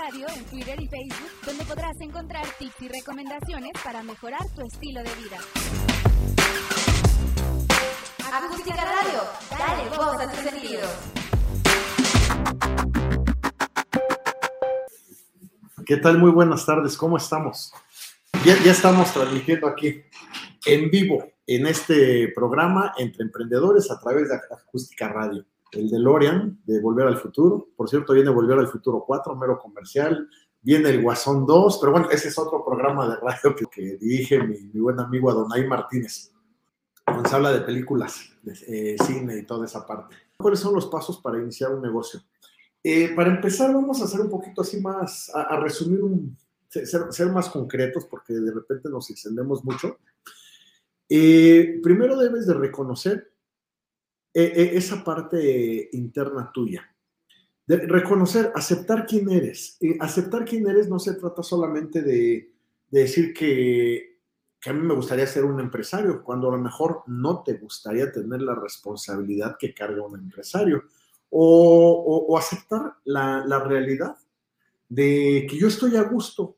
Radio en Twitter y Facebook, donde podrás encontrar tips y recomendaciones para mejorar tu estilo de vida. Acústica Radio, dale voz a tus sentidos. ¿Qué tal? Muy buenas tardes, ¿cómo estamos? Ya, ya estamos transmitiendo aquí en vivo en este programa entre emprendedores a través de Acústica Radio. El de Lorian, de Volver al Futuro. Por cierto, viene Volver al Futuro 4, mero comercial. Viene el Guasón 2, pero bueno, ese es otro programa de radio que, que dirige mi, mi, buen amigo Adonai Martínez. Donde se habla de películas, de eh, cine y toda esa parte. ¿Cuáles son los pasos para iniciar un negocio? Eh, para empezar, vamos a hacer un poquito así más, a, a resumir un, ser, ser, más concretos porque de repente nos extendemos mucho. Eh, primero debes de reconocer eh, eh, esa parte interna tuya. De reconocer, aceptar quién eres. aceptar quién eres no se trata solamente de, de decir que, a mí me gustaría ser un empresario, cuando a lo mejor no te gustaría tener la responsabilidad que carga un empresario. O aceptar la, la realidad de que yo estoy a gusto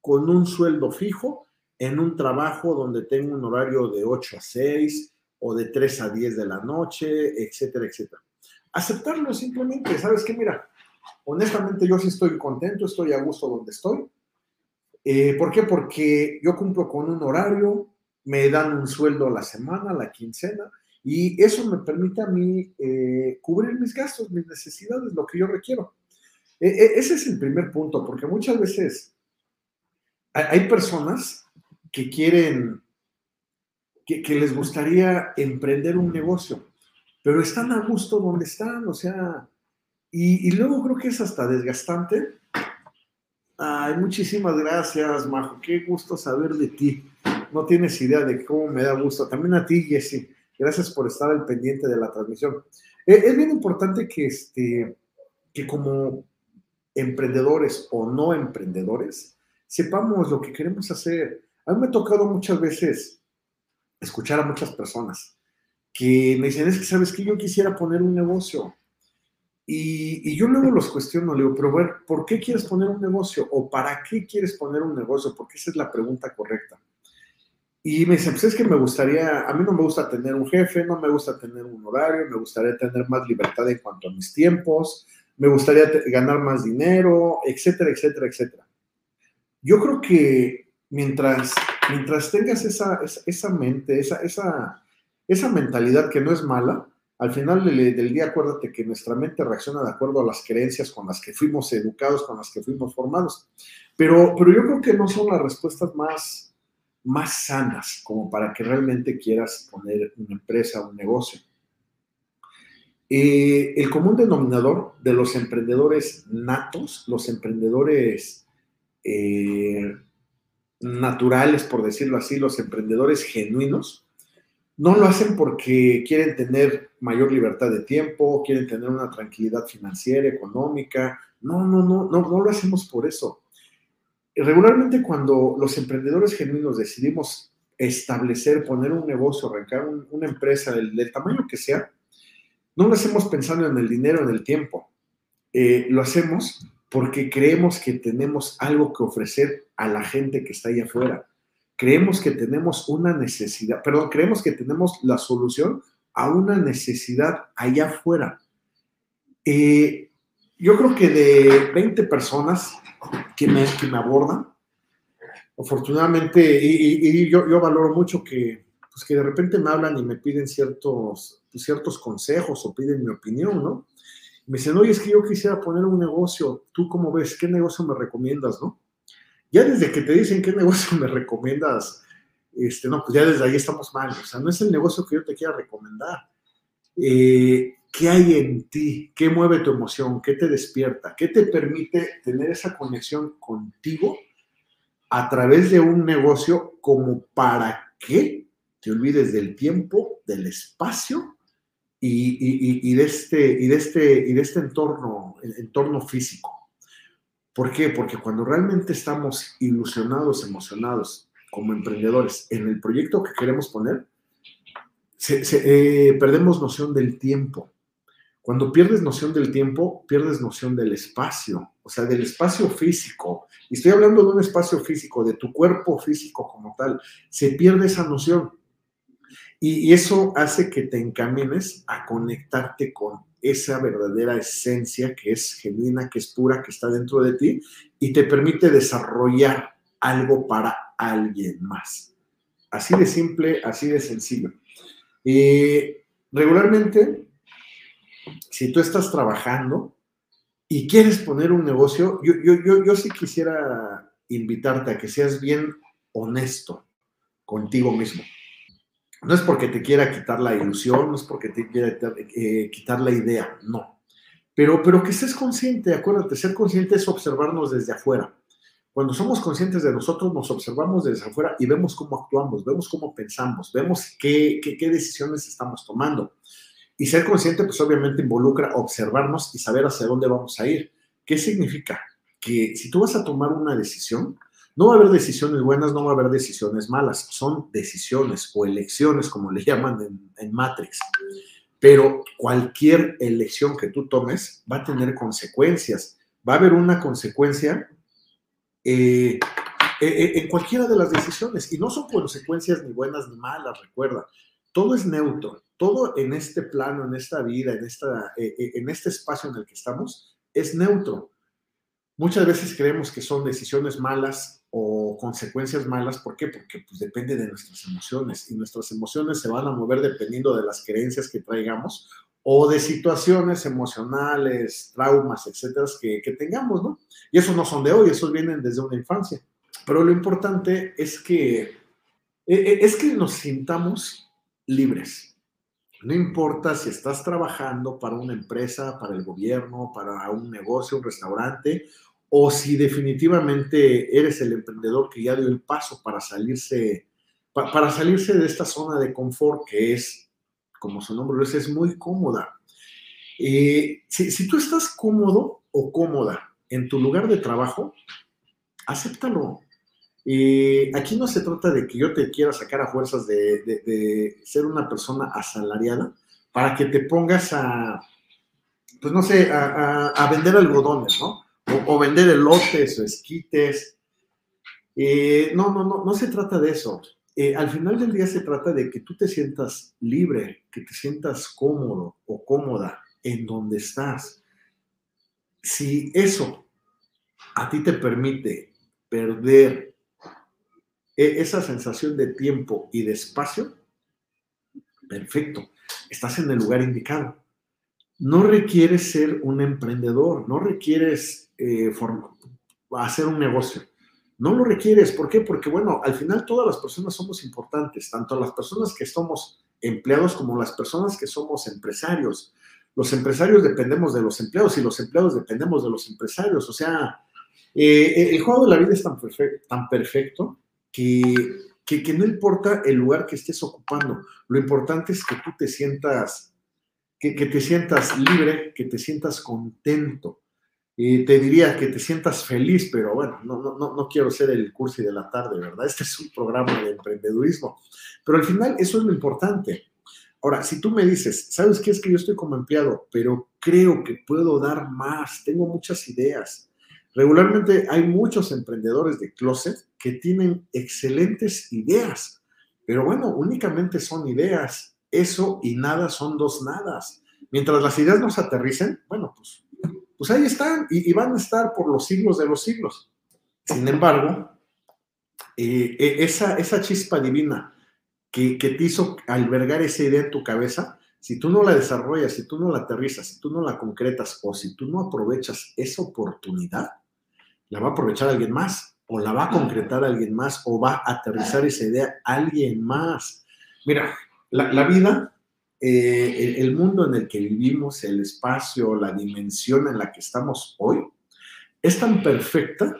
con un sueldo fijo en un trabajo donde tengo un horario de 8 a 6 o de 3 a 10 de la noche, etcétera, etcétera. Aceptarlo simplemente, ¿sabes qué? Mira, honestamente yo sí estoy contento, estoy a gusto donde estoy. Eh, ¿Por qué? Porque yo cumplo con un horario, me dan un sueldo a la semana, a la quincena, y eso me permite a mí eh, cubrir mis gastos, mis necesidades, lo que yo requiero. E e ese es el primer punto, porque muchas veces hay personas que quieren, que, les gustaría emprender un negocio, pero están a gusto donde están, o sea, y, luego creo que es hasta desgastante. Ay, muchísimas gracias, Majo, qué gusto saber de ti. No tienes idea de cómo me da gusto. También a ti, Jessy, gracias por estar al pendiente de la transmisión. Es, es bien importante que, este, que como emprendedores o no emprendedores, sepamos lo que queremos hacer. A mí me ha tocado muchas veces escuchar a muchas personas que me dicen, es que sabes que yo quisiera poner un negocio. Y, yo luego los cuestiono, le digo, pero ver, ¿por qué quieres poner un negocio? ¿O para qué quieres poner un negocio? Porque esa es la pregunta correcta. Y me dicen, pues es que me gustaría, a mí no me gusta tener un jefe, no me gusta tener un horario, me gustaría tener más libertad en cuanto a mis tiempos, me gustaría ganar más dinero, etcétera, etcétera, etcétera. Yo creo que mientras, mientras tengas esa, esa, mente, esa, esa, esa mentalidad que no es mala, al final del, del, día acuérdate que nuestra mente reacciona de acuerdo a las creencias con las que fuimos educados, con las que fuimos formados. Pero, pero yo creo que no son las respuestas más, más sanas como para que realmente quieras poner una empresa, un negocio. Eh, el común denominador de los emprendedores natos, los emprendedores eh, naturales, por decirlo así, los emprendedores genuinos, no lo hacen porque quieren tener mayor libertad de tiempo, quieren tener una tranquilidad financiera, económica. No, no, no, no, no lo hacemos por eso. Regularmente cuando los emprendedores genuinos decidimos establecer, poner un negocio, arrancar un, una empresa del, del, tamaño que sea, no lo hacemos pensando en el dinero, en el tiempo. Eh, lo hacemos porque creemos que tenemos algo que ofrecer a la gente que está ahí afuera. Creemos que tenemos una necesidad, perdón, creemos que tenemos la solución a una necesidad allá afuera. Eh, yo creo que de 20 personas que me, abordan, afortunadamente, y, yo, valoro mucho que, pues de repente me hablan y me piden ciertos, ciertos consejos o piden mi opinión, ¿no? Me dicen, oye, es que yo quisiera poner un negocio, ¿tú cómo ves? ¿Qué negocio me recomiendas, no? Ya desde que te dicen qué negocio me recomiendas, este, no, pues ya desde ahí estamos mal, o sea, no es el negocio que yo te quiera recomendar. Eh, ¿Qué hay en ti? ¿Qué mueve tu emoción? ¿Qué te despierta? ¿Qué te permite tener esa conexión contigo a través de un negocio como para que te olvides del tiempo, del espacio y, de este, y, de este, y de este entorno, entorno físico. ¿Por qué? Porque cuando realmente estamos ilusionados, emocionados como emprendedores en el proyecto que queremos poner, eh, perdemos noción del tiempo. Cuando pierdes noción del tiempo, pierdes noción del espacio, o sea, del espacio físico. Y estoy hablando de un espacio físico, de tu cuerpo físico como tal. Se pierde esa noción. Y, eso hace que te encamines a conectarte con esa verdadera esencia que es genuina, que es pura, que está dentro de ti y te permite desarrollar algo para alguien más. Así de simple, así de sencillo. Y regularmente, si tú estás trabajando y quieres poner un negocio, yo, yo, yo, yo sí quisiera invitarte a que seas bien honesto contigo mismo. No es porque te quiera quitar la ilusión, no es porque te quiera eh, quitar la idea, no. Pero, pero que estés consciente, acuérdate, ser consciente es observarnos desde afuera. Cuando somos conscientes de nosotros, nos observamos desde afuera y vemos cómo actuamos, vemos cómo pensamos, vemos qué, qué, qué decisiones estamos tomando. Y ser consciente, pues obviamente involucra observarnos y saber hacia dónde vamos a ir. ¿Qué significa? Que si tú vas a tomar una decisión, no va a haber decisiones buenas, no va a haber decisiones malas, son decisiones o elecciones, como le llaman en, Matrix. Pero cualquier elección que tú tomes va a tener consecuencias. Va a haber una consecuencia eh, eh, eh, en cualquiera de las decisiones. Y no son consecuencias ni buenas ni malas, recuerda. Todo es neutro. Todo en este plano, en esta vida, en, esta, en este espacio en el que estamos, es neutro. Muchas veces creemos que son decisiones malas o consecuencias malas. ¿Por qué? Porque pues, depende de nuestras emociones y nuestras emociones se van a mover dependiendo de las creencias que traigamos o de situaciones emocionales, traumas, etcétera, que, que tengamos, ¿no? Y esos no son de hoy, esos vienen desde una infancia. Pero lo importante es que, e, e, es que nos sintamos libres. No importa si estás trabajando para una empresa, para el gobierno, para un negocio, un restaurante o si definitivamente eres el emprendedor que ya dio el paso para salirse, para salirse de esta zona de confort que es, como su nombre lo dice, es muy cómoda. Eh, si, tú estás cómodo o cómoda en tu lugar de trabajo, acéptalo. Eh, aquí no se trata de que yo te quiera sacar a fuerzas de, ser una persona asalariada para que te pongas a, pues no sé, a vender algodones, ¿no? O, vender elotes o esquites. Eh, no, no, no, no se trata de eso. Eh, al final del día se trata de que tú te sientas libre, que te sientas cómodo o cómoda en donde estás. Si eso a ti te permite perder e, esa sensación de tiempo y de espacio, perfecto, estás en el lugar indicado. No requieres ser un emprendedor, no requieres eh, hacer un negocio. No lo requieres. ¿Por qué? Porque, bueno, al final todas las personas somos importantes, tanto las personas que somos empleados como las personas que somos empresarios. Los empresarios dependemos de los empleados y los empleados dependemos de los empresarios. O sea, eh, el juego de la vida es tan, perfecto, perfecto que, que, no importa el lugar que estés ocupando. Lo importante es que tú te sientas, que, que te sientas libre, que te sientas contento. Y te diría que te sientas feliz, pero bueno, no, no, no quiero ser el cursi de la tarde, ¿verdad? Este es un programa de emprendedurismo. Pero al final eso es lo importante. Ahora, si tú me dices, ¿sabes qué es que yo estoy como empleado, pero creo que puedo dar más, tengo muchas ideas? Regularmente hay muchos emprendedores de closet que tienen excelentes ideas, pero bueno, únicamente son ideas. Eso y nada son dos nadas. Mientras las ideas no se aterricen, bueno, pues ahí están y, van a estar por los siglos de los siglos. Sin embargo, eh, e, esa, esa chispa divina que, te hizo albergar esa idea en tu cabeza, si tú no la desarrollas, si tú no la aterrizas, si tú no la concretas o si tú no aprovechas esa oportunidad, la va a aprovechar alguien más o la va a concretar alguien más o va a aterrizar esa idea alguien más. Mira, la vida eh, el mundo en el que vivimos, el espacio, la dimensión en la que estamos hoy, es tan perfecta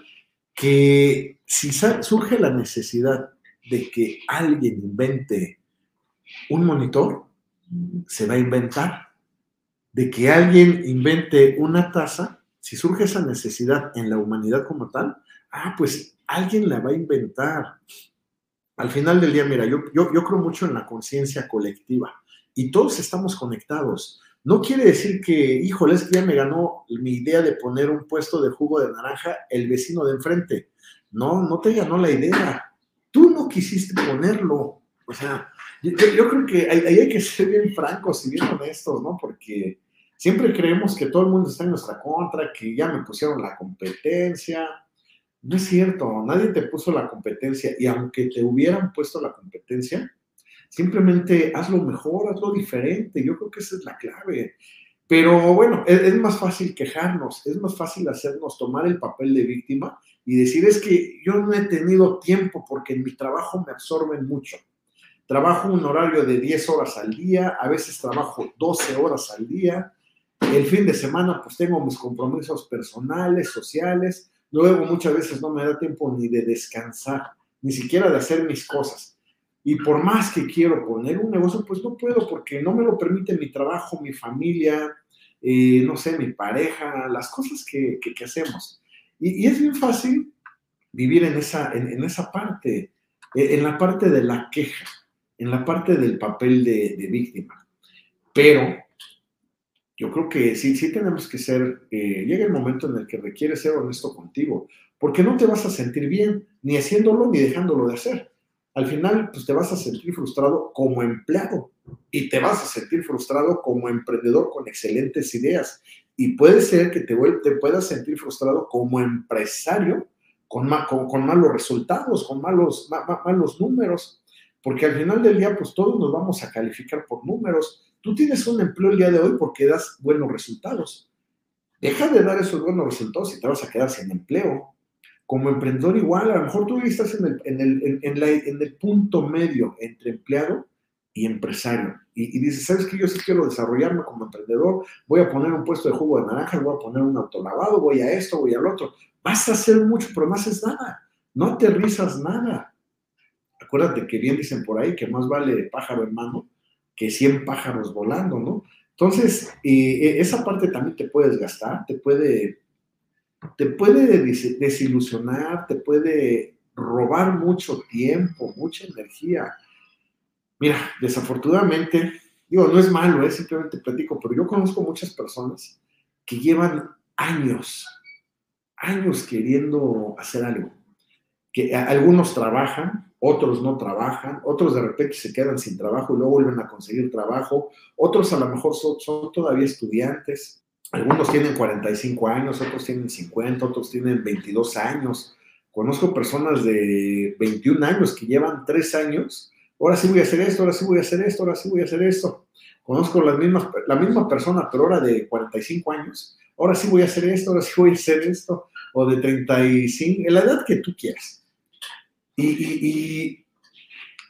que si surge la necesidad de que alguien invente un monitor, se va a inventar. De que alguien invente una taza, si surge esa necesidad en la humanidad como tal, ah, pues alguien la va a inventar. Al final del día, mira, yo, yo, yo creo mucho en la conciencia colectiva y todos estamos conectados. no quiere decir que, híjole, es que ya me ganó mi idea de poner un puesto de jugo de naranja el vecino de enfrente. No, no te ganó la idea. Tú no quisiste ponerlo. O sea, yo, creo que ahí hay, hay, que ser bien francos y bien honestos, ¿no? Porque siempre creemos que todo el mundo está en nuestra contra, que ya me pusieron la competencia. No es cierto, nadie te puso la competencia y aunque te hubieran puesto la competencia, simplemente hazlo mejor, hazlo diferente. Yo creo que esa es la clave. Pero bueno, es, más fácil quejarnos, es más fácil hacernos tomar el papel de víctima y decir es que yo no he tenido tiempo porque en mi trabajo me absorben mucho. Trabajo un horario de 10 horas al día, a veces trabajo 12 horas al día. El fin de semana pues tengo mis compromisos personales, sociales. Luego muchas veces no me da tiempo ni de descansar, ni siquiera de hacer mis cosas. Y por más que quiero poner un negocio, pues no puedo porque no me lo permite mi trabajo, mi familia, eh, no sé, mi pareja, las cosas que, que, hacemos. Y, es bien fácil vivir en esa, en, esa parte, eh, en la parte de la queja, en la parte del papel de, de víctima. Pero yo creo que sí, sí tenemos que ser, eh, llega el momento en el que requiere ser honesto contigo, porque no te vas a sentir bien ni haciéndolo ni dejándolo de hacer. Al final, pues te vas a sentir frustrado como empleado y te vas a sentir frustrado como emprendedor con excelentes ideas. Y puede ser que te, te puedas sentir frustrado como empresario con, con, malos resultados, con malos, ma, ma, malos números, porque al final del día, pues todos nos vamos a calificar por números. Tú tienes un empleo el día de hoy porque das buenos resultados. Deja de dar esos buenos resultados y te vas a quedar sin empleo. Como emprendedor igual, a lo mejor tú estás en el, en el, en, la, en el punto medio entre empleado y empresario. Y, dices, ¿sabes qué? Yo sí quiero desarrollarme como emprendedor, voy a poner un puesto de jugo de naranja, voy a poner un autolavado, voy a esto, voy al otro. Vas a hacer mucho, pero no haces nada. No aterrizas nada. Acuérdate que bien dicen por ahí que más vale pájaro en mano que 100 pájaros volando, ¿no? Entonces, eh, esa parte también te puede desgastar, te puede, te puede desilusionar, te puede robar mucho tiempo, mucha energía. Mira, desafortunadamente, digo, no es malo, es simplemente platico, pero yo conozco muchas personas que llevan años, años queriendo hacer algo. Que algunos trabajan, otros no trabajan, otros de repente se quedan sin trabajo y luego vuelven a conseguir trabajo, otros a lo mejor son, son, todavía estudiantes, algunos tienen 45 años, otros tienen 50, otros tienen 22 años. Conozco personas de 21 años que llevan 3 años, ahora sí voy a hacer esto, ahora sí voy a hacer esto, ahora sí voy a hacer esto. Conozco las mismas, la misma persona, pero ahora de 45 años, ahora sí voy a hacer esto, ahora sí voy a hacer esto, o de 35, en la edad que tú quieras y, y,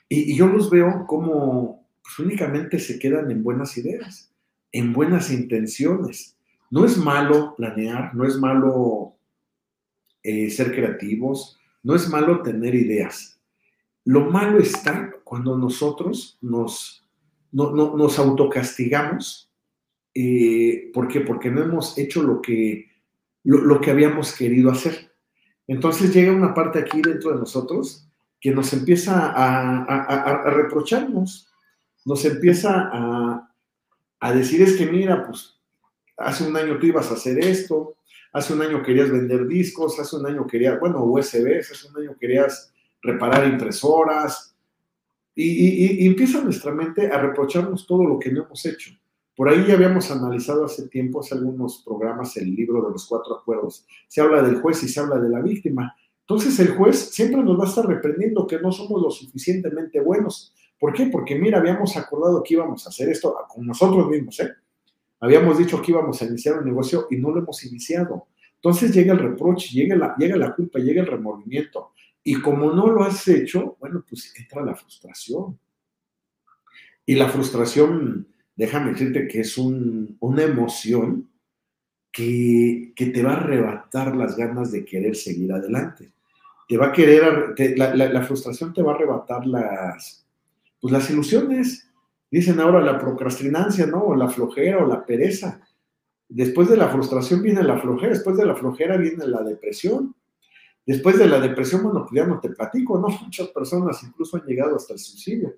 y, y yo los veo como pues, únicamente se quedan en buenas ideas, en buenas intenciones. No es malo planear, no es malo eh, ser creativos, no es malo tener ideas. Lo malo está cuando nosotros nos, no, no, nos autocastigamos. Eh, ¿Por qué? Porque no hemos hecho lo que, lo, lo que habíamos querido hacer. Entonces llega una parte aquí dentro de nosotros que nos empieza a, a, a, a reprocharnos, nos empieza a, decir es que mira, pues hace un año tú ibas a hacer esto, hace un año querías vender discos, hace un año querías, bueno, USBs, hace un año querías reparar impresoras, y, y, empieza nuestra mente a reprocharnos todo lo que no hemos hecho. Por ahí ya habíamos analizado hace tiempo, hace algunos programas, el libro de los cuatro acuerdos. Se habla del juez y se habla de la víctima. Entonces el juez siempre nos va a estar reprendiendo que no somos lo suficientemente buenos. ¿Por qué? Porque mira, habíamos acordado que íbamos a hacer esto con nosotros mismos, ¿eh? Habíamos dicho que íbamos a iniciar un negocio y no lo hemos iniciado. Entonces llega el reproche, llega la, llega la culpa, llega el remordimiento. Y como no lo has hecho, bueno, pues entra la frustración. Y la frustración déjame decirte que es un, una emoción que, que, te va a arrebatar las ganas de querer seguir adelante. Te va a querer, la, frustración te va a arrebatar las, pues las ilusiones. Dicen ahora la procrastinancia, ¿no? O la flojera o la pereza. Después de la frustración viene la flojera, después de la flojera viene la depresión. Después de la depresión, bueno, pues ya no te platico, ¿no? Muchas personas incluso han llegado hasta el suicidio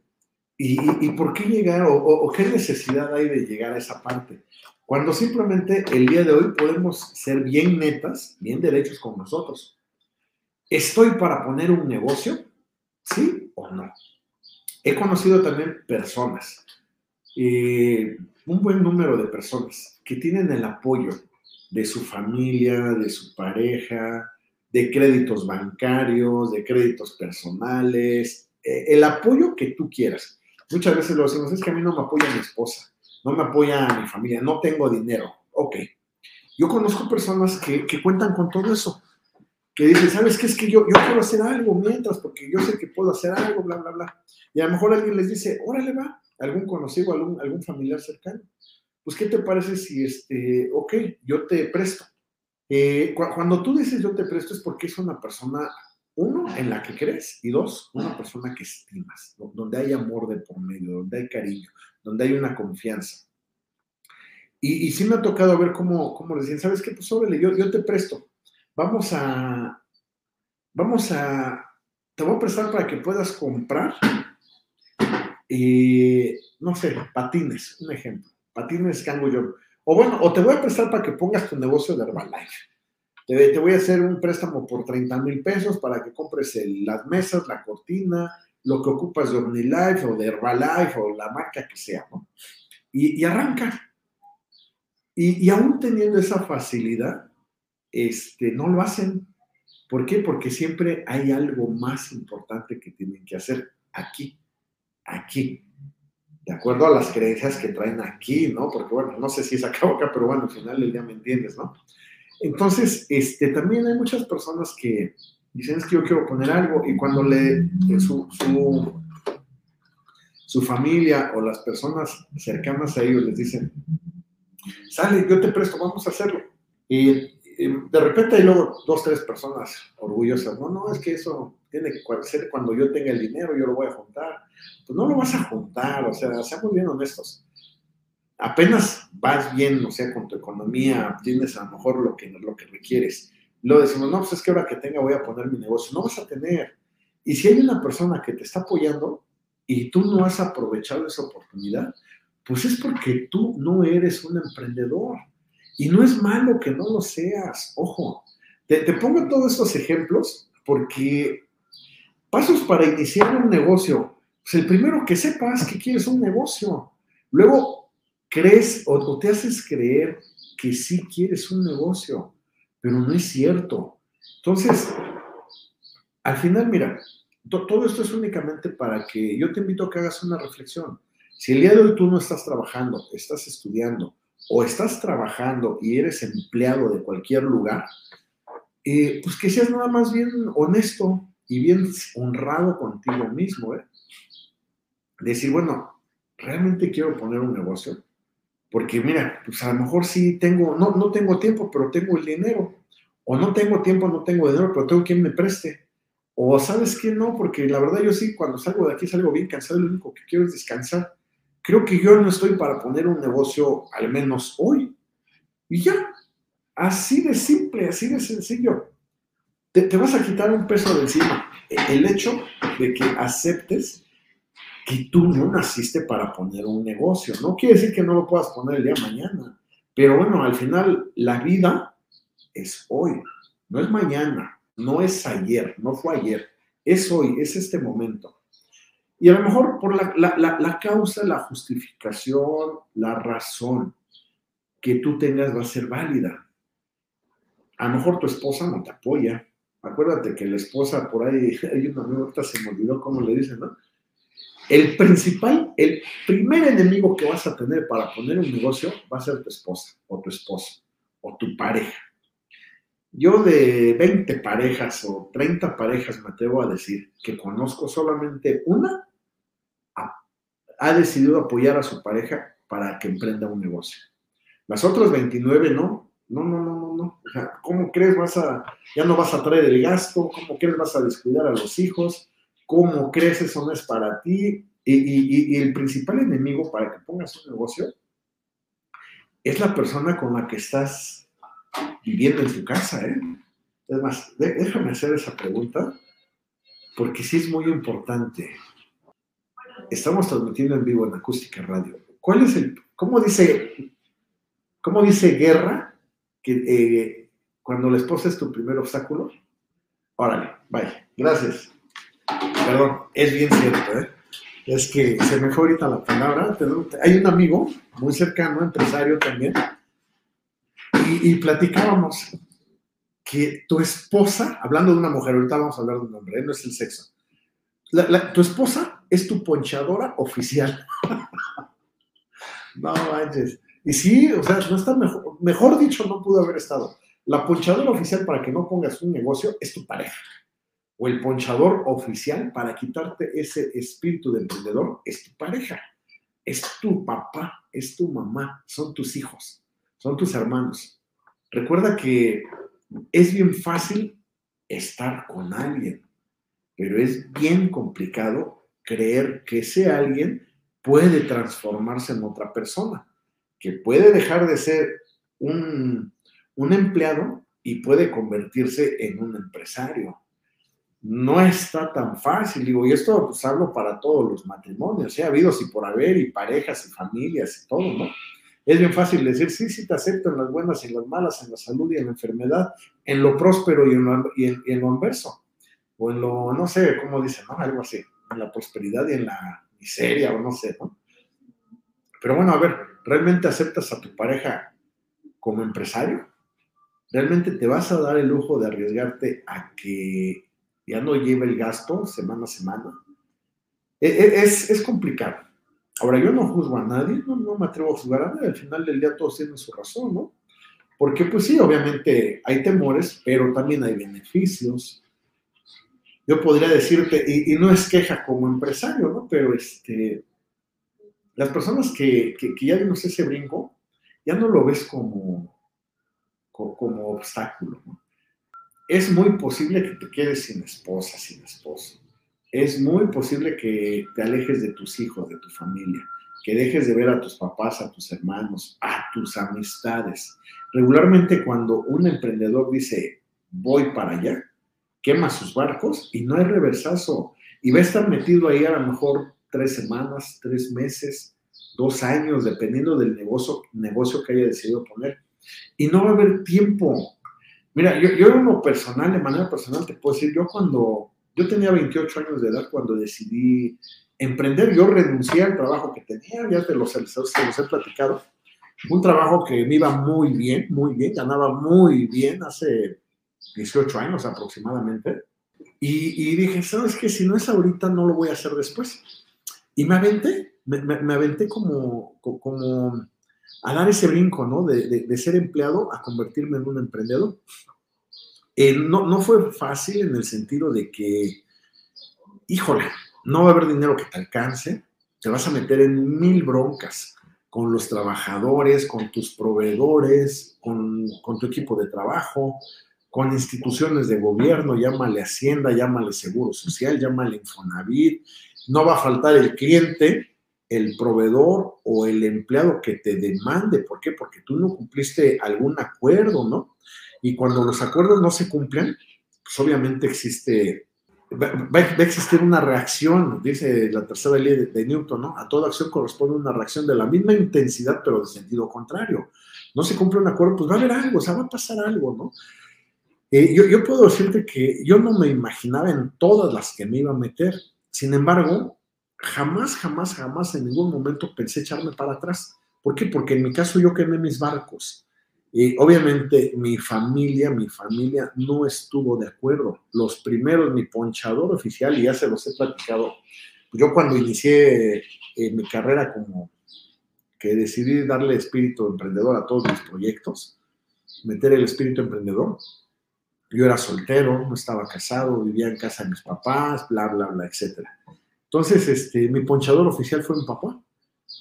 ¿Y, por qué llegar o, qué necesidad hay de llegar a esa parte? Cuando simplemente el día de hoy podemos ser bien netas, bien derechos con nosotros. ¿Estoy para poner un negocio? ¿Sí o no? He conocido también personas, eh, un buen número de personas que tienen el apoyo de su familia, de su pareja, de créditos bancarios, de créditos personales, eh, el apoyo que tú quieras. Muchas veces lo decimos, es que a mí no me apoya mi esposa, no me apoya mi familia, no tengo dinero. Ok. Yo conozco personas que, cuentan con todo eso, que dicen, ¿sabes qué? Es que yo, yo quiero hacer algo mientras, porque yo sé que puedo hacer algo, bla, bla, bla. Y a lo mejor alguien les dice, órale, va, algún conocido, algún, algún familiar cercano. Pues, ¿qué te parece si, este, ok, yo te presto? Eh, cuando tú dices yo te presto es porque es una persona uno, en la que crees, y dos, una persona que estimas, donde hay amor de por medio, donde hay cariño, donde hay una confianza. Y, sí me ha tocado ver cómo, cómo le decían, ¿sabes qué? Pues órale, yo, yo te presto. Vamos a, vamos a, te voy a prestar para que puedas comprar, eh, no sé, patines, un ejemplo, patines que yo. O bueno, o te voy a prestar para que pongas tu negocio de Herbalife te, voy a hacer un préstamo por 30 mil pesos para que compres las mesas, la cortina, lo que ocupas de OmniLife o de Herbalife o la marca que sea, ¿no? Y, arranca. Y, aún teniendo esa facilidad, este, no lo hacen. ¿Por qué? Porque siempre hay algo más importante que tienen que hacer aquí, aquí, de acuerdo a las creencias que traen aquí, ¿no? Porque bueno, no sé si es acá o acá, pero bueno, al final del día me entiendes, ¿no? Entonces, este, también hay muchas personas que dicen es que yo quiero poner algo y cuando le, eh, su, su, familia o las personas cercanas a ellos les dicen, sale, yo te presto, vamos a hacerlo. Y, de repente hay luego dos, tres personas orgullosas, no, no, es que eso tiene que ser cuando yo tenga el dinero, yo lo voy a juntar. Pues no lo vas a juntar, o sea, seamos bien honestos apenas vas bien, o sea, con tu economía, tienes a lo mejor lo que, lo que requieres. Lo decimos, no, pues es que ahora que tenga voy a poner mi negocio. No vas a tener. Y si hay una persona que te está apoyando y tú no has aprovechado esa oportunidad, pues es porque tú no eres un emprendedor. Y no es malo que no lo seas. Ojo, te, te pongo todos estos ejemplos porque pasos para iniciar un negocio. Pues el primero que sepas que quieres un negocio. Luego, crees o, te haces creer que sí quieres un negocio, pero no es cierto. Entonces, al final, mira, todo esto es únicamente para que yo te invito a que hagas una reflexión. Si el día de hoy tú no estás trabajando, estás estudiando o estás trabajando y eres empleado de cualquier lugar, eh, pues que seas nada más bien honesto y bien honrado contigo mismo. ¿eh? Decir, bueno, ¿realmente quiero poner un negocio? Porque mira, pues a lo mejor sí tengo, no, no tengo tiempo, pero tengo el dinero. O no tengo tiempo, no tengo dinero, pero tengo quien me preste. O sabes que no, porque la verdad yo sí, cuando salgo de aquí salgo bien cansado, lo único que quiero es descansar. Creo que yo no estoy para poner un negocio, al menos hoy. Y ya, así de simple, así de sencillo. Te, vas a quitar un peso de encima. El hecho de que aceptes que tú no naciste para poner un negocio. No quiere decir que no lo puedas poner el día de mañana, pero bueno, al final la vida es hoy, no es mañana, no es ayer, no fue ayer, es hoy, es este momento. Y a lo mejor por la, la, la, causa, la justificación, la razón que tú tengas va a ser válida. A lo mejor tu esposa no te apoya. Acuérdate que la esposa por ahí, hay una ahorita se me olvidó cómo le dicen, ¿no? El principal, el primer enemigo que vas a tener para poner un negocio va a ser tu esposa o tu esposo o tu pareja. Yo de 20 parejas o 30 parejas me atrevo a decir que conozco solamente una ha, decidido apoyar a su pareja para que emprenda un negocio. Las otras 29 no, no, no, no, no, no. ¿Cómo crees vas a, ya no vas a traer el gasto? ¿Cómo crees vas a descuidar a los hijos? cómo crees eso no es para ti. Y, el principal enemigo para que pongas un negocio es la persona con la que estás viviendo en tu casa. ¿eh? Es más, déjame hacer esa pregunta porque sí es muy importante. Estamos transmitiendo en vivo en Acústica Radio. ¿Cuál es el, cómo dice, cómo dice Guerra que eh, cuando la esposa es tu primer obstáculo? Órale, vaya, gracias. Perdón, es bien cierto, ¿eh? Es que se me fue ahorita la palabra. Hay un amigo muy cercano, empresario también, y, y platicábamos que tu esposa, hablando de una mujer, ahorita vamos a hablar de un hombre, ¿eh? no es el sexo, tu esposa es tu ponchadora oficial. no manches. Y sí, o sea, no está mejor, mejor dicho, no pudo haber estado. La ponchadora oficial para que no pongas un negocio es tu pareja. O el ponchador oficial para quitarte ese espíritu de emprendedor es tu pareja. Es tu papá, es tu mamá, son tus hijos, son tus hermanos. Recuerda que es bien fácil estar con alguien, pero es bien complicado creer que ese alguien puede transformarse en otra persona, que puede dejar de ser un, empleado y puede convertirse en un empresario. No está tan fácil, digo, y esto pues hablo para todos los matrimonios, ¿eh? ha habido si por haber y parejas y familias y todo, ¿no? Es bien fácil decir, sí, sí, te acepto en las buenas y en las malas, en la salud y en la enfermedad, en lo próspero y en y en lo inverso o en lo, no sé cómo dicen, ¿no? Algo así, en la prosperidad y en la miseria, o no sé, ¿no? Pero bueno, a ver, ¿realmente aceptas a tu pareja como empresario? ¿Realmente te vas a dar el lujo de arriesgarte a que ya no lleve el gasto semana a semana? E, e, es, es complicado. Ahora, yo no juzgo a nadie, no, no me atrevo a juzgar a nadie, al final del día todos tienen su razón, ¿no? Porque pues sí, obviamente hay temores, pero también hay beneficios yo podría decirte, y, no es queja como empresario, ¿no? Pero este, las personas que, ya vimos ese brinco, ya no lo ves como, como, obstáculo. Es muy posible que te quedes sin esposa, sin esposo. Es muy posible que te alejes de tus hijos, de tu familia, que dejes de ver a tus papás, a tus hermanos, a tus amistades. Regularmente cuando un emprendedor dice, voy para allá, quema sus barcos y no hay reversazo. Y va a estar metido ahí a lo mejor tres semanas, tres meses, dos años, dependiendo del negocio, negocio que haya decidido poner. Y no va a haber tiempo. Mira, yo, yo en lo personal, de manera personal, te puedo decir, yo cuando, yo tenía 28 años de edad cuando decidí emprender, yo renuncié al trabajo que tenía, ya te los, te los he platicado, un trabajo que me iba muy bien, muy bien, ganaba muy bien hace 18 años aproximadamente. Y, dije, ¿sabes qué? Si no es ahorita, no lo voy a hacer después. Y me aventé, me, aventé como, como a dar ese brinco, ¿no? De, ser empleado a convertirme en un emprendedor. Eh, no, no fue fácil en el sentido de que, híjole, no va a haber dinero que te alcance, te vas a meter en mil broncas con los trabajadores, con tus proveedores, con, con tu equipo de trabajo, con instituciones de gobierno, llámale Hacienda, llámale Seguro Social, llámale Infonavit, no va a faltar el cliente, el proveedor o el empleado que te demande. ¿Por qué? Porque tú no cumpliste algún acuerdo, ¿no? Y cuando los acuerdos no se cumplen, pues obviamente existe, va, a existir una reacción, dice la tercera ley de, de Newton, ¿no? A toda acción corresponde una reacción de la misma intensidad, pero de sentido contrario. No se cumple un acuerdo, pues va a haber algo, o sea, va a pasar algo, ¿no? Eh, yo, puedo decirte que yo no me imaginaba en todas las que me iba a meter. Sin embargo, jamás, jamás, jamás en ningún momento pensé echarme para atrás. ¿Por qué? Porque en mi caso yo quemé mis barcos. Y obviamente mi familia, mi familia no estuvo de acuerdo. Los primeros, mi ponchador oficial, y ya se los he platicado, yo cuando inicié eh, mi carrera como que decidí darle espíritu emprendedor a todos mis proyectos, meter el espíritu emprendedor, yo era soltero, no estaba casado, vivía en casa de mis papás, bla, bla, bla, etc. Entonces, este, mi ponchador oficial fue mi papá.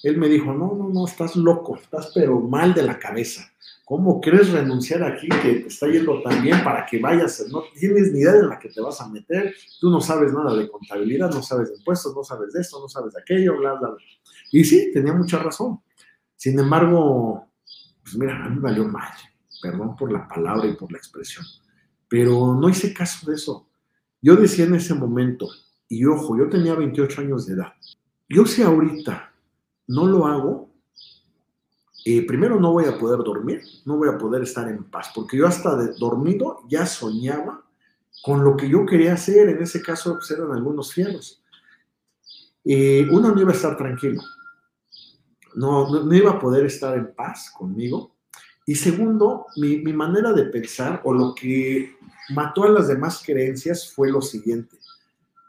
Él me dijo, no, no, no, estás loco, estás pero mal de la cabeza. ¿Cómo crees renunciar aquí que te está yendo tan bien para que vayas? No tienes ni idea de la que te vas a meter, tú no sabes nada de contabilidad, no sabes de impuestos, no sabes de esto, no sabes de aquello, bla, bla. Y sí, tenía mucha razón. Sin embargo, pues mira, a mí valió mal, perdón por la palabra y por la expresión pero no hice caso de eso. Yo decía en ese momento, y ojo, yo tenía 28 años de edad, yo si ahorita no lo hago, eh, primero no voy a poder dormir, no voy a poder estar en paz, porque yo hasta dormido ya soñaba con lo que yo quería hacer, en ese caso pues, eran algunos fieros. Eh, uno no iba a estar tranquilo, no, no, iba a poder estar en paz conmigo. Y segundo, mi, mi manera de pensar o lo que mató a las demás creencias fue lo siguiente.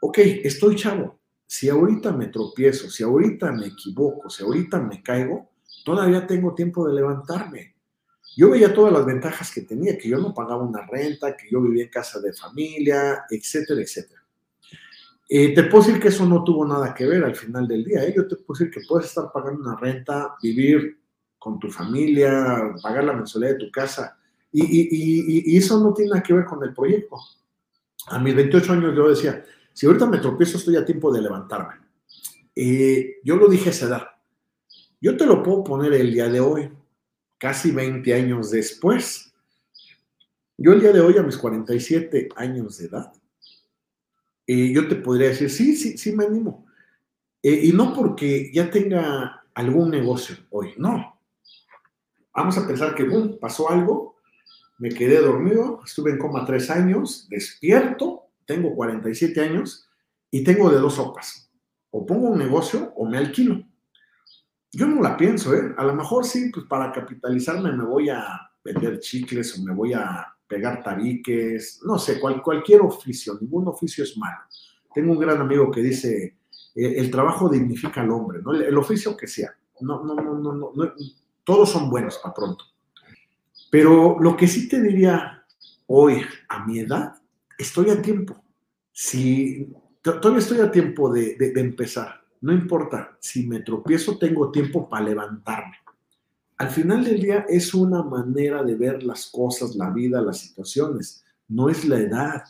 Ok, estoy chavo. Si ahorita me tropiezo, si ahorita me equivoco, si ahorita me caigo, todavía tengo tiempo de levantarme. Yo veía todas las ventajas que tenía, que yo no pagaba una renta, que yo vivía en casa de familia, etcétera, etcétera. Eh, te puedo decir que eso no tuvo nada que ver al final del día. ¿eh? Yo te puedo decir que puedes estar pagando una renta, vivir con tu familia, pagar la mensualidad de tu casa, y, eso no tiene nada que ver con el proyecto. A mis 28 años yo decía, si ahorita me tropiezo estoy a tiempo de levantarme. Eh, yo lo dije a esa edad. Yo te lo puedo poner el día de hoy, casi 20 años después. Yo el día de hoy, a mis 47 años de edad, eh, yo te podría decir, sí, sí, sí me animo. Eh, y no porque ya tenga algún negocio hoy, no. Vamos a pensar que, boom, pasó algo, me quedé dormido, estuve en coma tres años, despierto, tengo 47 años y tengo de dos sopas. O pongo un negocio o me alquilo. Yo no la pienso, ¿eh? A lo mejor sí, pues para capitalizarme me voy a vender chicles o me voy a pegar tabiques, no sé, cualquier oficio, ningún oficio es malo. Tengo un gran amigo que dice, eh, el trabajo dignifica al hombre, ¿no? El, oficio que sea. No, no, no, no, no, todos son buenos para pronto. Pero lo que sí te diría hoy, a mi edad, estoy a tiempo. Si todavía estoy a tiempo de, empezar, no importa, si me tropiezo, tengo tiempo para levantarme. Al final del día es una manera de ver las cosas, la vida, las situaciones. No es la edad,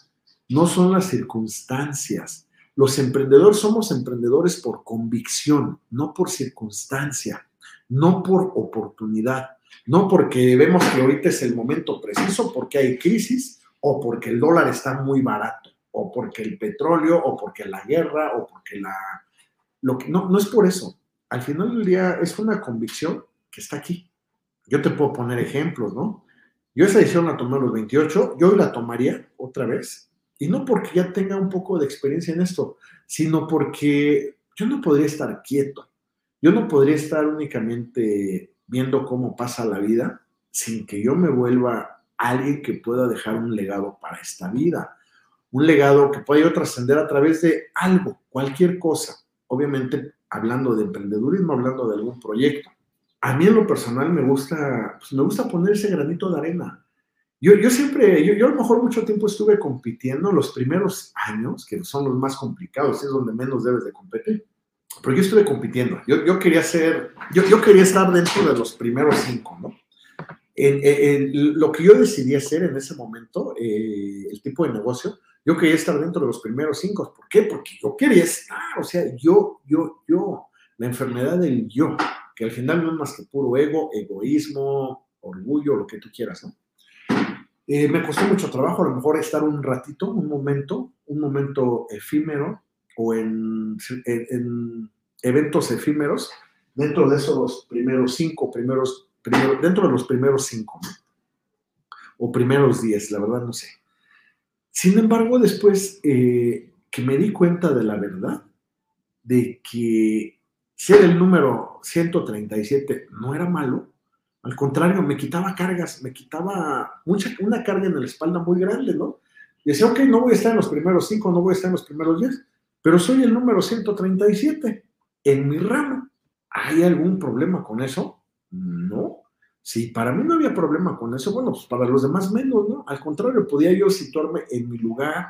no son las circunstancias. Los emprendedores somos emprendedores por convicción, no por circunstancia, no por oportunidad. No porque vemos que ahorita es el momento preciso, porque hay crisis, o porque el dólar está muy barato, o porque el petróleo, o porque la guerra, o porque la... No, no es por eso. Al final del día es una convicción que está aquí. Yo te puedo poner ejemplos, ¿no? Yo esa decisión la tomé a los 28, yo la tomaría otra vez, y no porque ya tenga un poco de experiencia en esto, sino porque yo no podría estar quieto, yo no podría estar únicamente viendo cómo pasa la vida sin que yo me vuelva alguien que pueda dejar un legado para esta vida. Un legado que pueda yo trascender a través de algo, cualquier cosa. Obviamente, hablando de emprendedurismo, hablando de algún proyecto. A mí en lo personal me gusta, pues, me gusta poner ese granito de arena. Yo, yo siempre, yo, yo, a lo mejor mucho tiempo estuve compitiendo los primeros años, que son los más complicados, es donde menos debes de competir pero yo estuve compitiendo. Yo, yo quería ser, yo, yo, quería estar dentro de los primeros cinco, ¿no? En, lo que yo decidí hacer en ese momento, eh, el tipo de negocio, yo quería estar dentro de los primeros cinco. ¿Por qué? Porque yo quería estar, o sea, yo, yo, yo, la enfermedad del yo, que al final no es más que puro ego, egoísmo, orgullo, lo que tú quieras, ¿no? Eh, me costó mucho trabajo, a lo mejor estar un ratito, un momento, un momento efímero, o en, eventos efímeros dentro de esos primeros cinco, primeros, dentro de los primeros cinco, o primeros diez, la verdad no sé. Sin embargo, después eh, que me di cuenta de la verdad, de que ser el número 137 no era malo, al contrario, me quitaba cargas, me quitaba mucha, una carga en la espalda muy grande, ¿no? Y decía, ok, no voy a estar en los primeros cinco, no voy a estar en los primeros diez, pero soy el número 137 en mi ramo. ¿Hay algún problema con eso? No. Si para mí no había problema con eso, bueno, pues para los demás menos, ¿no? Al contrario, podía yo situarme en mi lugar,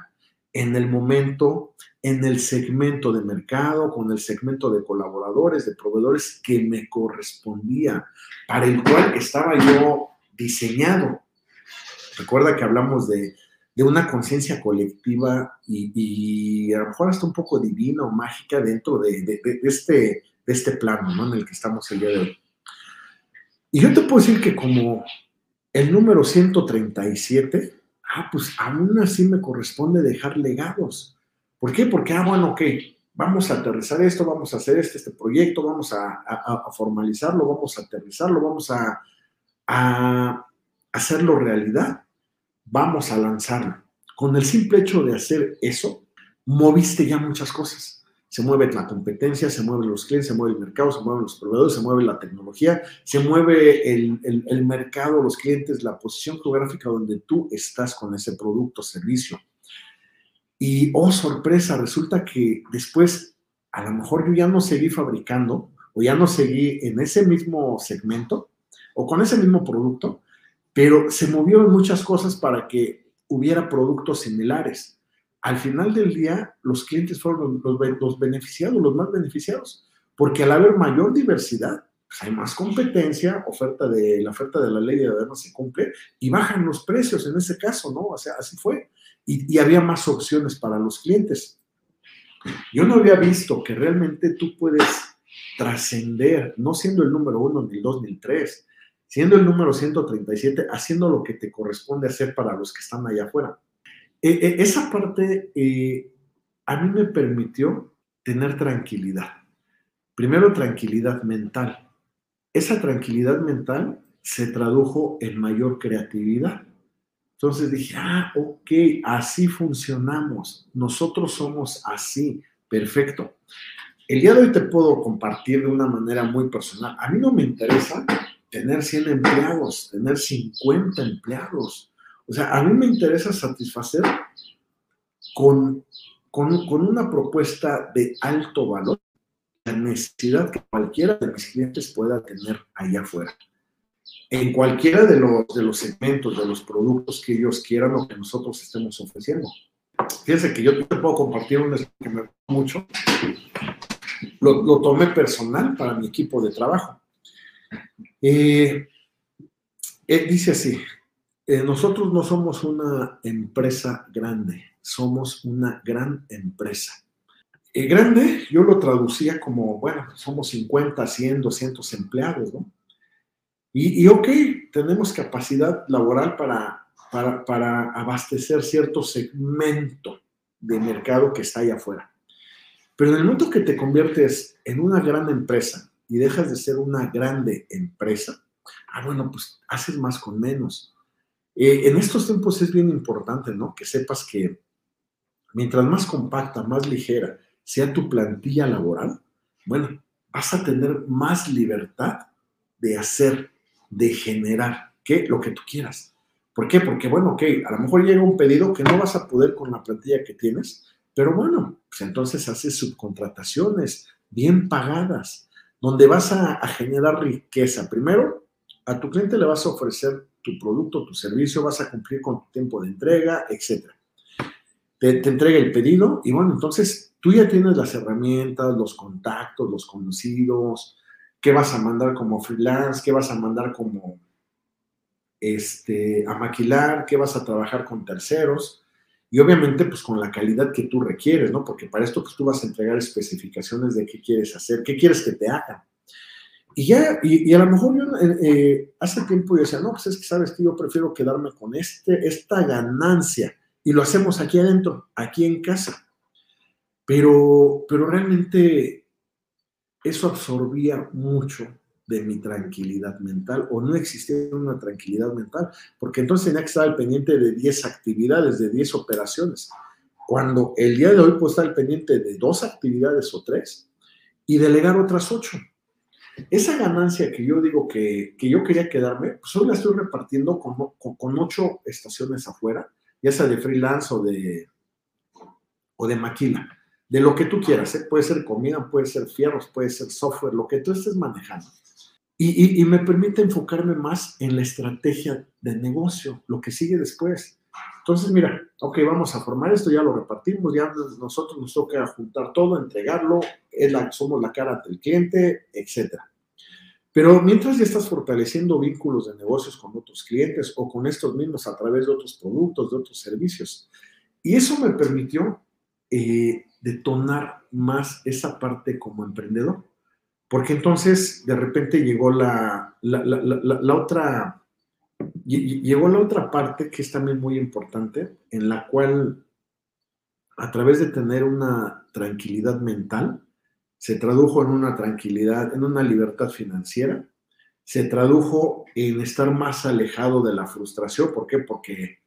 en el momento, en el segmento de mercado, con el segmento de colaboradores, de proveedores que me correspondía, para el cual estaba yo diseñado. Recuerda que hablamos de de una conciencia colectiva y, a lo mejor hasta un poco divina o mágica dentro de, este, de este plano ¿no? en el que estamos el día de hoy. Y yo te puedo decir que como el número 137, ah, pues aún así me corresponde dejar legados. ¿Por qué? Porque, ah, bueno, ok, vamos a aterrizar esto, vamos a hacer este, este proyecto, vamos a, formalizarlo, vamos a aterrizarlo, vamos a, a hacerlo realidad, vamos a lanzarlo. Con el simple hecho de hacer eso, moviste ya muchas cosas se mueve la competencia, se mueven los clientes, se mueve el mercado, se mueven los proveedores, se mueve la tecnología, se mueve el, mercado, los clientes, la posición geográfica donde tú estás con ese producto servicio. Y, oh sorpresa, resulta que después, a lo mejor yo ya no seguí fabricando o ya no seguí en ese mismo segmento o con ese mismo producto, pero se movieron muchas cosas para que hubiera productos similares al final del día los clientes fueron los, beneficiados, los más beneficiados, porque al haber mayor diversidad, pues, hay más competencia, oferta de, la oferta de la ley de además se cumple y bajan los precios en ese caso, ¿no? O sea, así fue. Y, y había más opciones para los clientes. Yo no había visto que realmente tú puedes trascender, no siendo el número uno ni el dos ni el tres, siendo el número 137, haciendo lo que te corresponde hacer para los que están allá afuera. E, e, esa parte eh, a mí me permitió tener tranquilidad. Primero, tranquilidad mental. Esa tranquilidad mental se tradujo en mayor creatividad. Entonces dije, ah, ok, así funcionamos. Nosotros somos así. Perfecto. El día de hoy te puedo compartir de una manera muy personal. A mí no me interesa tener 100 empleados, tener 50 empleados. O sea, a mí me interesa satisfacer con, con, una propuesta de alto valor la necesidad que cualquiera de mis clientes pueda tener allá afuera. En cualquiera de los, de los segmentos, de los productos que ellos quieran o que nosotros estemos ofreciendo. Fíjense que yo te puedo compartir un que me gusta mucho. Lo, lo, tomé personal para mi equipo de trabajo. Eh, eh, dice así, eh, nosotros no somos una empresa grande, somos una gran empresa. Eh, grande, yo lo traducía como, bueno, somos 50, 100, 200 empleados, ¿no? Y, ok, tenemos capacidad laboral para, para, para, abastecer cierto segmento de mercado que está allá afuera. Pero en el momento que te conviertes en una gran empresa y dejas de ser una grande empresa, ah, bueno, pues haces más con menos eh, en estos tiempos es bien importante, ¿no? Que sepas que mientras más compacta, más ligera sea tu plantilla laboral, bueno, vas a tener más libertad de hacer, de generar, que lo que tú quieras. ¿Por qué? Porque, bueno, ok, a lo mejor llega un pedido que no vas a poder con la plantilla que tienes, pero bueno, pues entonces haces subcontrataciones bien pagadas, donde vas a, generar riqueza. Primero, a tu cliente le vas a ofrecer tu producto, tu servicio, vas a cumplir con tu tiempo de entrega, etc. Te, te, entrega el pedido y bueno, entonces tú ya tienes las herramientas, los contactos, los conocidos, qué vas a mandar como freelance, qué vas a mandar como este, a maquilar, qué vas a trabajar con terceros y obviamente pues con la calidad que tú requieres, ¿no? Porque para esto pues tú vas a entregar especificaciones de qué quieres hacer, qué quieres que te hagan. Y ya, y, a lo mejor yo eh, eh, hace tiempo yo decía, no, pues es que sabes que yo prefiero quedarme con este, esta ganancia y lo hacemos aquí adentro, aquí en casa. Pero, pero realmente eso absorbía mucho de mi tranquilidad mental o no existía una tranquilidad mental, porque entonces tenía que estar al pendiente de 10 actividades, de 10 operaciones, cuando el día de hoy puedo estar al pendiente de dos actividades o tres y delegar otras ocho. Esa ganancia que yo digo que, yo quería quedarme, pues hoy la estoy repartiendo con, con, ocho estaciones afuera, ya sea de freelance o de, o de maquila, de lo que tú quieras. ¿eh? Puede ser comida, puede ser fierros, puede ser software, lo que tú estés manejando. Y, y, me permite enfocarme más en la estrategia de negocio, lo que sigue después. Entonces, mira, ok, vamos a formar esto, ya lo repartimos, ya nosotros nos toca juntar todo, entregarlo, la, somos la cara del cliente, etc. Pero mientras ya estás fortaleciendo vínculos de negocios con otros clientes o con estos mismos a través de otros productos, de otros servicios. Y eso me permitió eh, detonar más esa parte como emprendedor. Porque entonces de repente llegó la, la, la, la otra llegó la otra parte que es también muy importante, en la cual a través de tener una tranquilidad mental, se tradujo en una tranquilidad, en una libertad financiera, se tradujo en estar más alejado de la frustración. ¿Por qué? Porque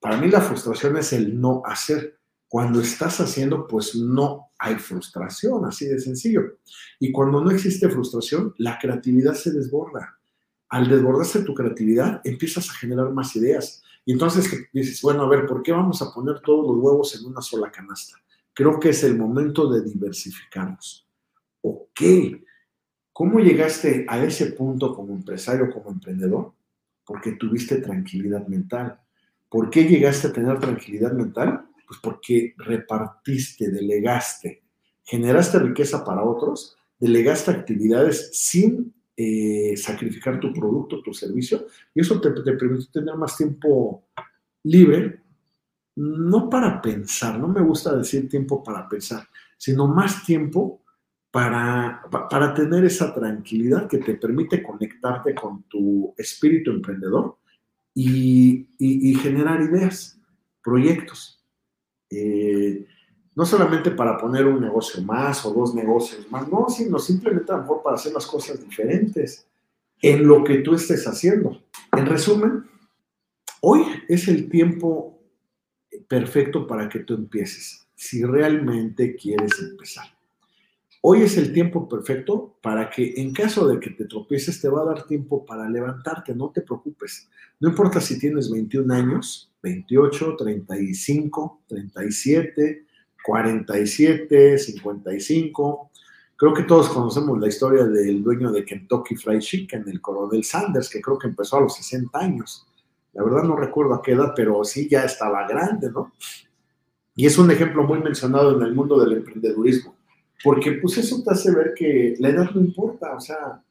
para mí la frustración es el no hacer. Cuando estás haciendo, pues no hay frustración, así de sencillo. Y cuando no existe frustración, la creatividad se desborda. Al desbordarse tu creatividad, empiezas a generar más ideas. Y entonces dices, bueno, a ver, ¿por qué vamos a poner todos los huevos en una sola canasta? Creo que es el momento de diversificarnos. Ok, ¿cómo llegaste a ese punto como empresario, como emprendedor? Porque tuviste tranquilidad mental. ¿Por qué llegaste a tener tranquilidad mental? Pues porque repartiste, delegaste, generaste riqueza para otros, delegaste actividades sin eh, sacrificar tu producto, tu servicio, y eso te, te permite tener más tiempo libre, no para pensar, no me gusta decir tiempo para pensar, sino más tiempo para, para tener esa tranquilidad que te permite conectarte con tu espíritu emprendedor y, generar ideas, proyectos. Eh, no solamente para poner un negocio más o dos negocios más, no, sino simplemente a lo mejor para hacer las cosas diferentes en lo que tú estés haciendo. En resumen, hoy es el tiempo perfecto para que tú empieces, si realmente quieres empezar. Hoy es el tiempo perfecto para que en caso de que te tropieces, te va a dar tiempo para levantarte, no te preocupes. No importa si tienes 21 años, 28, 35, 37, 47, 55. Creo que todos conocemos la historia del dueño de Kentucky Fried Chicken, el coronel Sanders, que creo que empezó a los 60 años. La verdad no recuerdo a qué edad, pero sí ya estaba grande, ¿no? Y es un ejemplo muy mencionado en el mundo del emprendedurismo porque pues eso te hace ver que la edad no importa, o sea,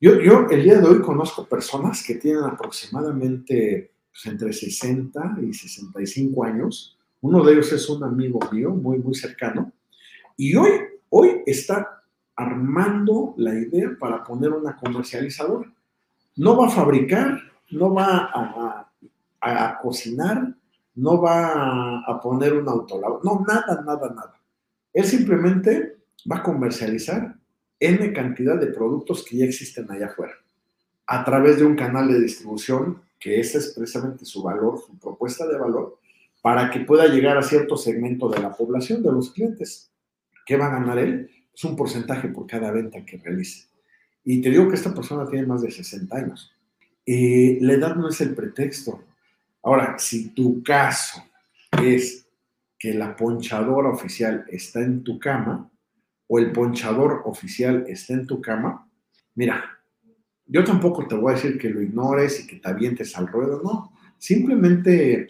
yo, yo el día de hoy conozco personas que tienen aproximadamente pues, entre 60 y 65 años, uno de ellos es un amigo mío, muy, muy cercano, y hoy, hoy está armando la idea para poner una comercializadora. No va a fabricar, no va a, cocinar, no va a, poner un autolavado, no, nada, nada, nada. Él simplemente va a comercializar N cantidad de productos que ya existen allá afuera, a través de un canal de distribución, que es precisamente su valor, su propuesta de valor, para que pueda llegar a cierto segmento de la población, de los clientes. ¿Qué va a ganar él? Es un porcentaje por cada venta que realice. Y te digo que esta persona tiene más de 60 años. Eh, la edad no es el pretexto. Ahora, si tu caso es que la ponchadora oficial está en tu cama o el ponchador oficial está en tu cama, mira, yo tampoco te voy a decir que lo ignores y que te avientes al ruedo, no. Simplemente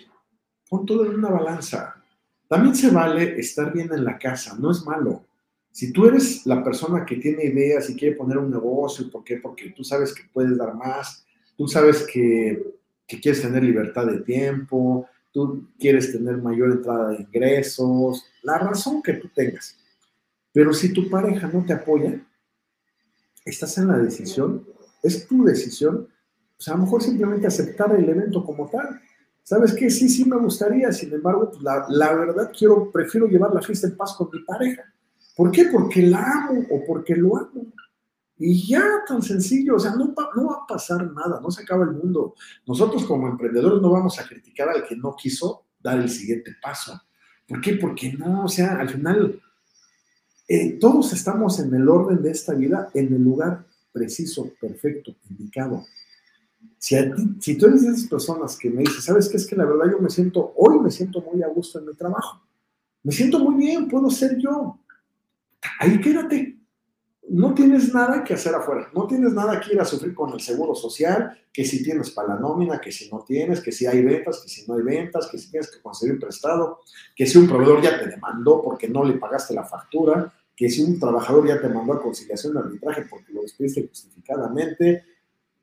pon todo en una balanza. También se vale estar bien en la casa, no es malo. Si tú eres la persona que tiene ideas y quiere poner un negocio, ¿por qué? Porque tú sabes que puedes dar más, tú sabes que, que quieres tener libertad de tiempo, tú quieres tener mayor entrada de ingresos, la razón que tú tengas. Pero si tu pareja no te apoya, estás en la decisión, es tu decisión, pues a lo mejor simplemente aceptar el evento como tal. ¿Sabes qué? Sí, sí me gustaría, sin embargo, pues la, la verdad quiero, prefiero llevar la fiesta en paz con mi pareja. ¿Por qué? Porque la amo o porque lo amo. Y ya, tan sencillo, o sea, no, no, va a pasar nada, no se acaba el mundo. Nosotros como emprendedores no vamos a criticar al que no quiso dar el siguiente paso. ¿Por qué? Porque no, o sea, al final eh, todos estamos en el orden de esta vida, en el lugar preciso, perfecto, indicado. Si, si tú eres de esas personas que me dices, ¿sabes qué? Es que la verdad yo me siento, hoy me siento muy a gusto en mi trabajo. Me siento muy bien, puedo ser yo. Ahí quédate, no tienes nada que hacer afuera, no tienes nada que ir a sufrir con el seguro social, que si tienes para la nómina, que si no tienes, que si hay ventas, que si no hay ventas, que si tienes que conseguir prestado, que si un proveedor ya te demandó porque no le pagaste la factura, que si un trabajador ya te mandó a conciliación de arbitraje porque lo despediste justificadamente,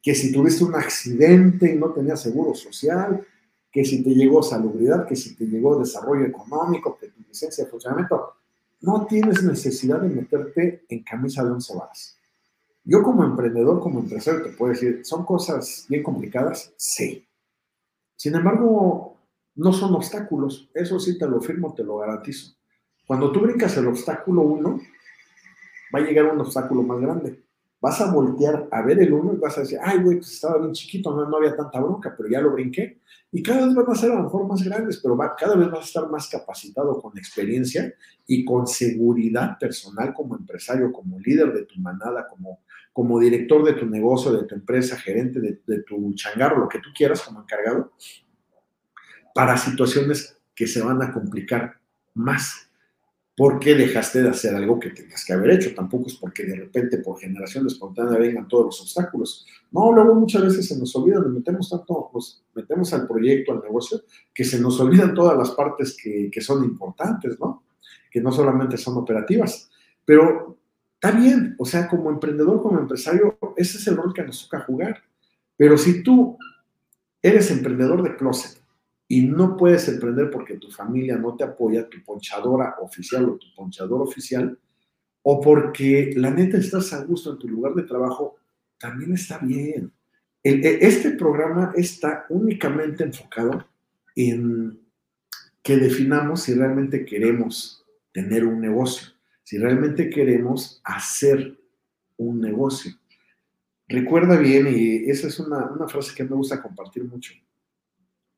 que si tuviste un accidente y no tenías seguro social, que si te llegó salubridad, que si te llegó desarrollo económico, que tu licencia de funcionamiento, no tienes necesidad de meterte en camisa de once varas. Yo como emprendedor, como empresario, te puedo decir, ¿son cosas bien complicadas? Sí. Sin embargo, no son obstáculos, eso sí te lo firmo, te lo garantizo. Cuando tú brincas el obstáculo 1, va a llegar un obstáculo más grande. Vas a voltear a ver el 1 y vas a decir, ay, güey, pues estaba bien chiquito, no, había tanta bronca, pero ya lo brinqué. Y cada vez van a ser a lo mejor más grandes, pero va, cada vez vas a estar más capacitado con experiencia y con seguridad personal como empresario, como líder de tu manada, como como director de tu negocio, de tu empresa, gerente de, tu changarro, lo que tú quieras como encargado, para situaciones que se van a complicar más. Porque dejaste de hacer algo que tenías que haber hecho. Tampoco es porque de repente, por generación espontánea, vengan todos los obstáculos. No, luego muchas veces se nos olvidan, nos metemos tanto, nos metemos al proyecto, al negocio, que se nos olvidan todas las partes que, que son importantes, ¿no? Que no solamente son operativas. Pero Está bien, o sea, como emprendedor, como empresario, ese es el rol que nos toca jugar. Pero si tú eres emprendedor de closet y no puedes emprender porque tu familia no te apoya, tu ponchadora oficial o tu ponchador oficial, o porque la neta estás a gusto en tu lugar de trabajo, también está bien. E, este programa está únicamente enfocado en que definamos si realmente queremos tener un negocio si realmente queremos hacer un negocio. Recuerda bien, y esa es una, frase que me gusta compartir mucho.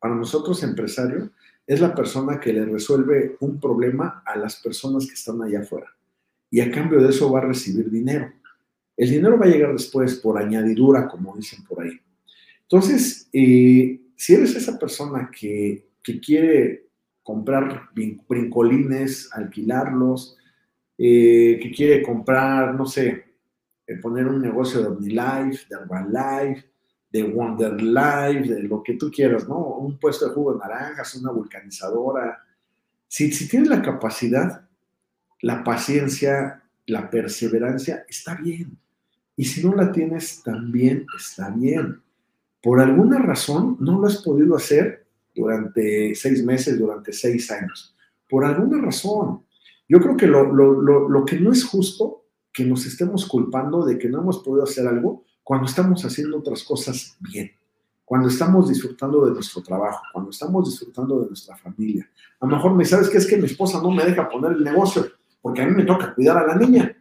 Para nosotros, empresario, es la persona que le resuelve un problema a las personas que están allá afuera. Y a cambio de eso va a recibir dinero. El dinero va a llegar después por añadidura, como dicen por ahí. Entonces, eh, si eres esa persona que, que quiere comprar brincolines, alquilarlos, eh, que quiere comprar, no sé, eh, poner un negocio de OmniLife, de Herbalife, de Wonder Life, de lo que tú quieras, ¿no? Un puesto de jugo de naranjas, una vulcanizadora. Si, si tienes la capacidad, la paciencia, la perseverancia, está bien. Y si no la tienes, también está bien. Por alguna razón no lo has podido hacer durante seis meses, durante seis años. Por alguna razón. Yo creo que lo, que no es justo que nos estemos culpando de que no hemos podido hacer algo cuando estamos haciendo otras cosas bien, cuando estamos disfrutando de nuestro trabajo, cuando estamos disfrutando de nuestra familia. A lo mejor me sabes que es que mi esposa no me deja poner el negocio porque a mí me toca cuidar a la niña,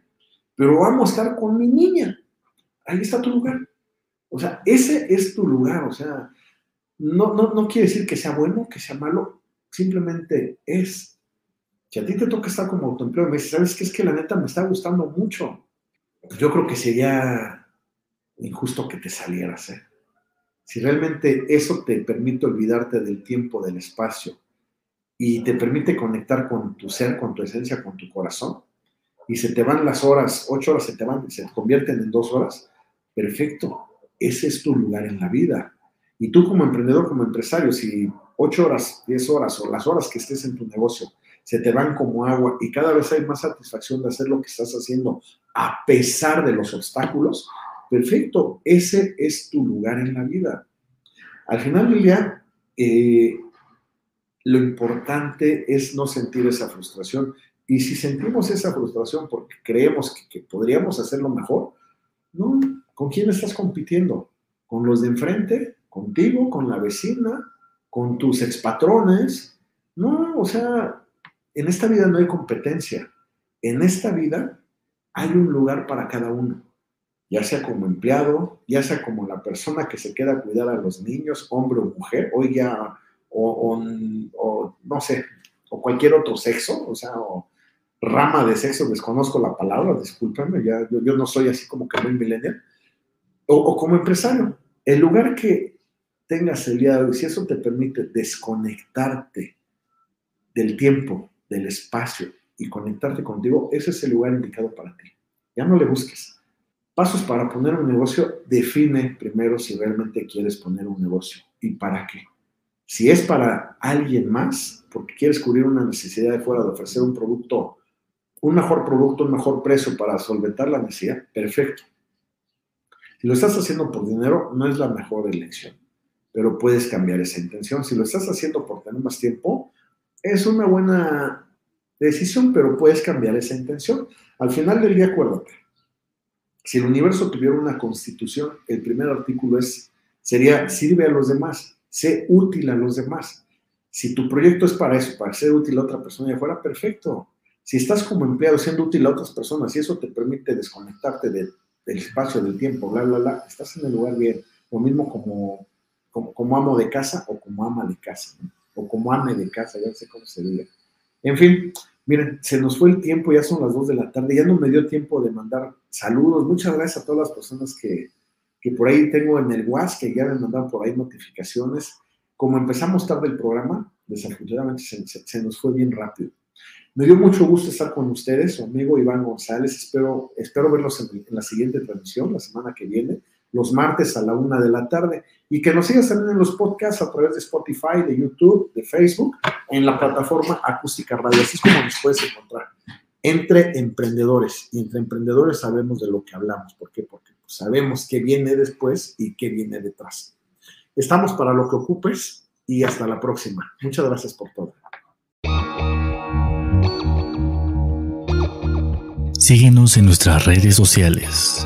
pero vamos a estar con mi niña. Ahí está tu lugar. O sea, ese es tu lugar. O sea, no, no, no quiere decir que sea bueno, que sea malo, simplemente es si a ti te toca estar como autoempleo me dices, ¿sabes qué? Es que la neta me está gustando mucho. Yo creo que sería injusto que te salieras, ¿eh? Si realmente eso te permite olvidarte del tiempo, del espacio y te permite conectar con tu ser, con tu esencia, con tu corazón, y se te van las horas, ocho horas se te van, se convierten en dos horas, perfecto, ese es tu lugar en la vida. Y tú como emprendedor, como empresario, si ocho horas, diez horas o las horas que estés en tu negocio se te van como agua y cada vez hay más satisfacción de hacer lo que estás haciendo a pesar de los obstáculos, perfecto, ese es tu lugar en la vida. Al final del eh, lo importante es no sentir esa frustración. Y si sentimos esa frustración porque creemos que, que podríamos hacerlo mejor, no, ¿con quién estás compitiendo? ¿Con los de enfrente? ¿Contigo? ¿Con la vecina? ¿Con tus expatrones? No, o sea, en esta vida no hay competencia. En esta vida hay un lugar para cada uno, ya sea como empleado, ya sea como la persona que se queda a cuidar a los niños, hombre o mujer, o ya, o, no sé, o cualquier otro sexo, o sea, o rama de sexo, desconozco la palabra, discúlpame, yo, no soy así como que muy millennial, o, o como empresario. El lugar que tengas el día de hoy, si eso te permite desconectarte del tiempo, del espacio y conectarte contigo, ese es el lugar indicado para ti. Ya no le busques. Pasos para poner un negocio, define primero si realmente quieres poner un negocio y para qué. Si es para alguien más, porque quieres cubrir una necesidad de fuera de ofrecer un producto, un mejor producto, un mejor precio para solventar la necesidad, perfecto. Si lo estás haciendo por dinero, no es la mejor elección, pero puedes cambiar esa intención. Si lo estás haciendo por tener más tiempo, es una buena decisión, pero puedes cambiar esa intención. Al final del día, acuérdate, si el universo tuviera una constitución, el primer artículo es, sería, sirve a los demás, sé útil a los demás. Si tu proyecto es para eso, para ser útil a otra persona y afuera, perfecto. Si estás como empleado siendo útil a otras personas y eso te permite desconectarte del, espacio, del tiempo, bla, bla, bla, estás en el lugar bien. Lo mismo como, como, amo de casa o como ama de casa, o como ame de casa, ya sé cómo se diga. En fin, miren, se nos fue el tiempo, ya son las 2 de la tarde, ya no me dio tiempo de mandar saludos. Muchas gracias a todas las personas que, que por ahí tengo en el WhatsApp, que ya me mandaron por ahí notificaciones. Como empezamos tarde el programa, desafortunadamente se, nos fue bien rápido. Me dio mucho gusto estar con ustedes, su amigo Iván González. Espero, espero verlos en, la siguiente transmisión, la semana que viene, los martes a la una de la tarde. Y que nos sigas también en los podcasts a través de Spotify, de YouTube, de Facebook, en la plataforma Acústica Radio. Así es como nos puedes encontrar. Entre emprendedores. Y entre emprendedores sabemos de lo que hablamos. ¿Por qué? Porque sabemos qué viene después y qué viene detrás. Estamos para lo que ocupes y hasta la próxima. Muchas gracias por todo. Síguenos en nuestras redes sociales.